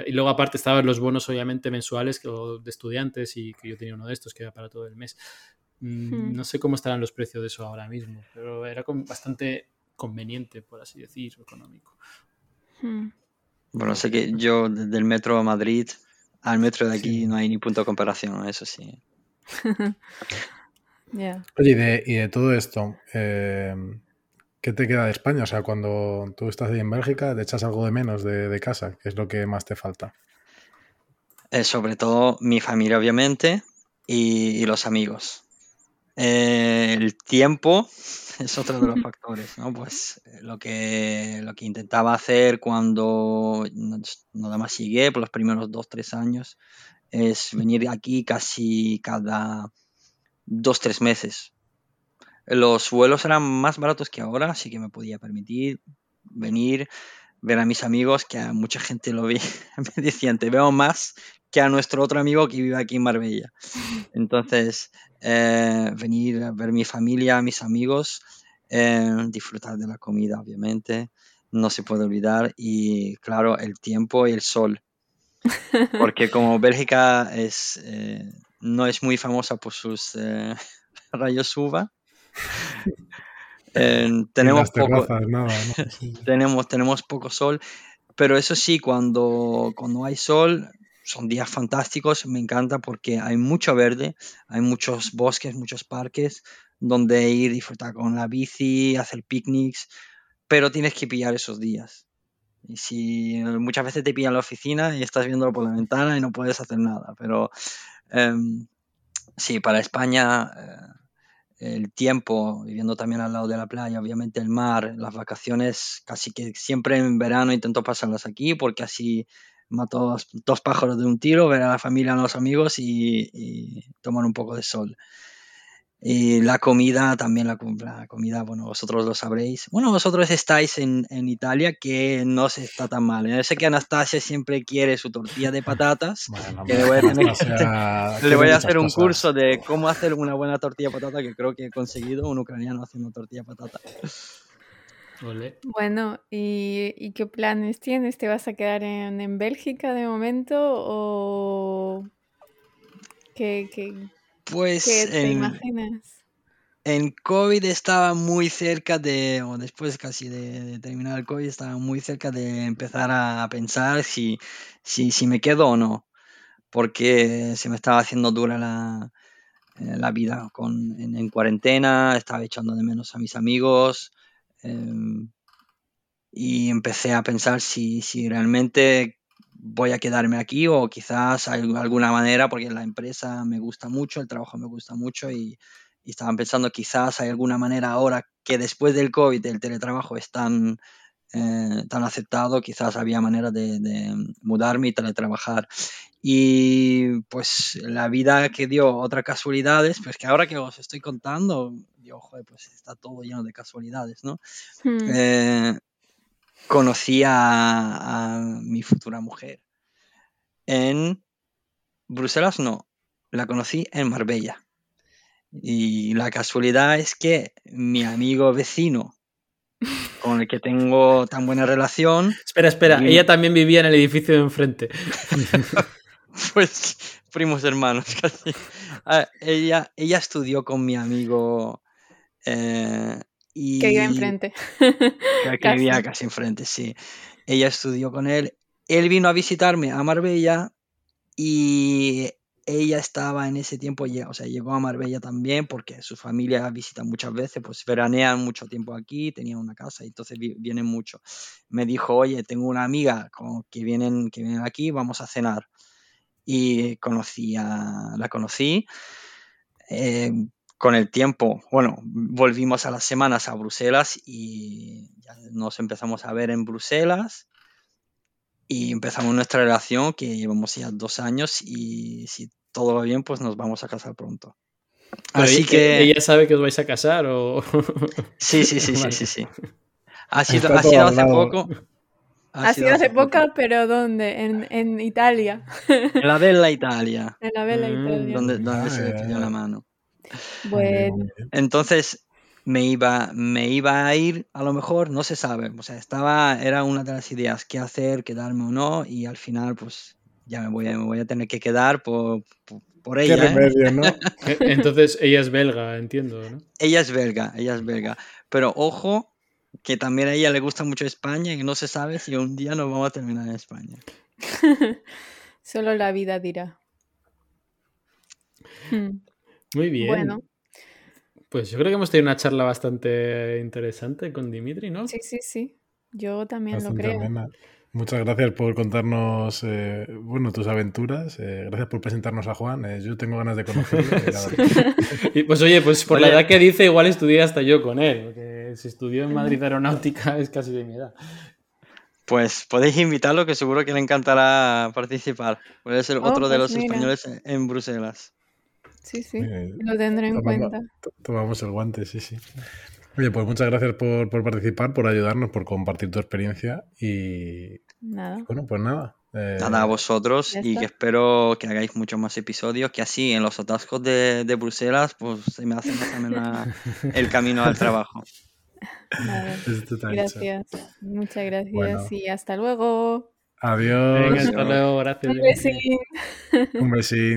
Speaker 3: y luego aparte estaban los bonos obviamente mensuales que, de estudiantes y que yo tenía uno de estos que era para todo el mes. Mm, hmm. No sé cómo estarán los precios de eso ahora mismo, pero era bastante conveniente, por así decir, económico.
Speaker 4: Hmm. Bueno, sé que yo desde el metro a Madrid al metro de aquí no hay ni punto de comparación, eso sí.
Speaker 1: Oye, y de, y de, todo esto, eh, ¿qué te queda de España? O sea, cuando tú estás ahí en Bélgica, ¿te echas algo de menos de, casa? ¿Qué es lo que más te falta?
Speaker 4: Eh, sobre todo mi familia, obviamente, y los amigos. Eh, el tiempo es otro de los factores, ¿no? Pues eh, lo que, lo que intentaba hacer cuando nada más llegué por los primeros dos, tres años es venir aquí casi cada dos, tres meses. Los vuelos eran más baratos que ahora, así que me podía permitir venir, ver a mis amigos, que a mucha gente lo vi, me decían, te veo más que a nuestro otro amigo que vive aquí en Marbella. Entonces, eh, venir a ver mi familia, mis amigos, eh, disfrutar de la comida, obviamente, no se puede olvidar, y claro, el tiempo y el sol. Porque como Bélgica es, eh, no es muy famosa por sus rayos uva, tenemos, poco, tenemos, tenemos poco sol, pero eso sí, cuando, cuando hay sol, son días fantásticos, me encanta porque hay mucho verde, hay muchos bosques, muchos parques donde ir, disfrutar con la bici, hacer picnics, pero tienes que pillar esos días. Y si muchas veces te pillan la oficina y estás viéndolo por la ventana y no puedes hacer nada, pero em, sí, para España eh, el tiempo, viviendo también al lado de la playa, obviamente el mar, las vacaciones, casi que siempre en verano intento pasarlas aquí porque así mato dos, pájaros de un tiro, ver a la familia, a los amigos y, tomar un poco de sol. Y la comida, también la, comida, bueno, vosotros lo sabréis. Bueno, vosotros estáis en, Italia, que no se está tan mal. Yo sé que Anastasia siempre quiere su tortilla de patatas. le voy a, hacer un curso de cómo hacer una buena tortilla de patata, que creo que he conseguido un ucraniano haciendo tortilla de patata.
Speaker 2: Bueno, ¿y, qué planes tienes? ¿Te vas a quedar en, Bélgica de momento o qué,
Speaker 4: pues
Speaker 2: te imaginas?
Speaker 4: En COVID estaba muy cerca de, o después casi de, terminar el COVID, estaba muy cerca de empezar a pensar si, si, si me quedo o no, porque se me estaba haciendo dura la, eh, la vida con, en cuarentena, estaba echando de menos a mis amigos, Em, y empecé a pensar si, si, realmente voy a quedarme aquí o quizás hay alguna manera, porque la empresa me gusta mucho, el trabajo me gusta mucho y, estaban pensando quizás hay alguna manera ahora que después del COVID el teletrabajo es tan, eh, tan aceptado, quizás había manera de, de, mudarme y teletrabajar. Y pues la vida que dio otras casualidades, pues que ahora que os estoy contando, yo, joder, pues está todo lleno de casualidades, ¿no? Hmm. Eh, conocí a, mi futura mujer en Bruselas, no, la conocí en Marbella. Y la casualidad es que mi amigo vecino, con el que tengo tan buena relación.
Speaker 3: Espera, espera, ella también vivía en el edificio de enfrente.
Speaker 4: pues primos hermanos, casi. Ah, ella, ella estudió con mi amigo
Speaker 2: eh, y que vivía enfrente.
Speaker 4: que vivía casi enfrente, sí. Ella estudió con él. Él vino a visitarme a Marbella y ella estaba en ese tiempo, o sea, llegó a Marbella también porque su familia visita muchas veces, pues veranean mucho tiempo aquí, tenían una casa y entonces vienen mucho. Me dijo, oye, tengo una amiga que vienen, que vienen aquí, vamos a cenar. Y conocí a, la conocí. Eh, con el tiempo, bueno, volvimos a las semanas a Bruselas y nos empezamos a ver en Bruselas y empezamos nuestra relación que llevamos ya dos años y si todo va bien, pues nos vamos a casar pronto.
Speaker 3: Así que... ¿Ella sabe que os vais a casar o...?
Speaker 4: Sí, sí, sí, sí, sí, sí. Ha sido, ha sido hace poco.
Speaker 2: Ha, sido hace poco, pero ¿dónde? En, en Italia.
Speaker 4: En la Bella Italia.
Speaker 2: En la Bella mm, Italia.
Speaker 4: Donde, donde se le pilló la mano.
Speaker 2: Bueno.
Speaker 4: Entonces me iba, me iba a ir, a lo mejor, no se sabe. O sea, estaba, era una de las ideas, qué hacer, quedarme o no, y al final, pues ya me voy, me voy a tener que quedar por, por, ella.
Speaker 1: Qué ¿eh? remedio, ¿no?
Speaker 3: E, entonces ella es belga, entiendo, ¿no?
Speaker 4: Ella es belga, ella es belga. Pero ojo, que también a ella le gusta mucho España y no se sabe si un día nos vamos a terminar en España.
Speaker 2: Solo la vida dirá.
Speaker 3: Hmm. Muy bien. Bueno. Pues yo creo que hemos tenido una charla bastante interesante con Dimitri, ¿no?
Speaker 2: Sí, sí, sí. Yo también lo creo.
Speaker 1: Muchas gracias por contarnos, eh, bueno, tus aventuras. Eh, gracias por presentarnos a Juan. Eh, yo tengo ganas de conocerlo.
Speaker 3: y pues oye, pues por la edad que dice, igual estudié hasta yo con él. Porque si estudió en Madrid Aeronáutica es casi de mi edad.
Speaker 4: Pues podéis invitarlo, que seguro que le encantará participar. Puede ser oh, otro de pues los españoles en Bruselas.
Speaker 2: Sí, sí, lo tendré en cuenta.
Speaker 1: Tomamos el guante, sí, sí. Oye, pues muchas gracias por, participar, por ayudarnos, por compartir tu experiencia y...
Speaker 2: Nada.
Speaker 1: bueno, pues nada. Eh,
Speaker 4: Nada, a vosotros y que espero que hagáis muchos más episodios, que así en los atascos de, de Bruselas, pues se me hace más amena el camino al trabajo.
Speaker 1: Hecho.
Speaker 2: Gracias. Muchas gracias
Speaker 1: Bueno.
Speaker 2: y hasta luego.
Speaker 1: Adiós.
Speaker 3: Venga, hasta luego, gracias.
Speaker 2: Un besín.
Speaker 1: Un besín.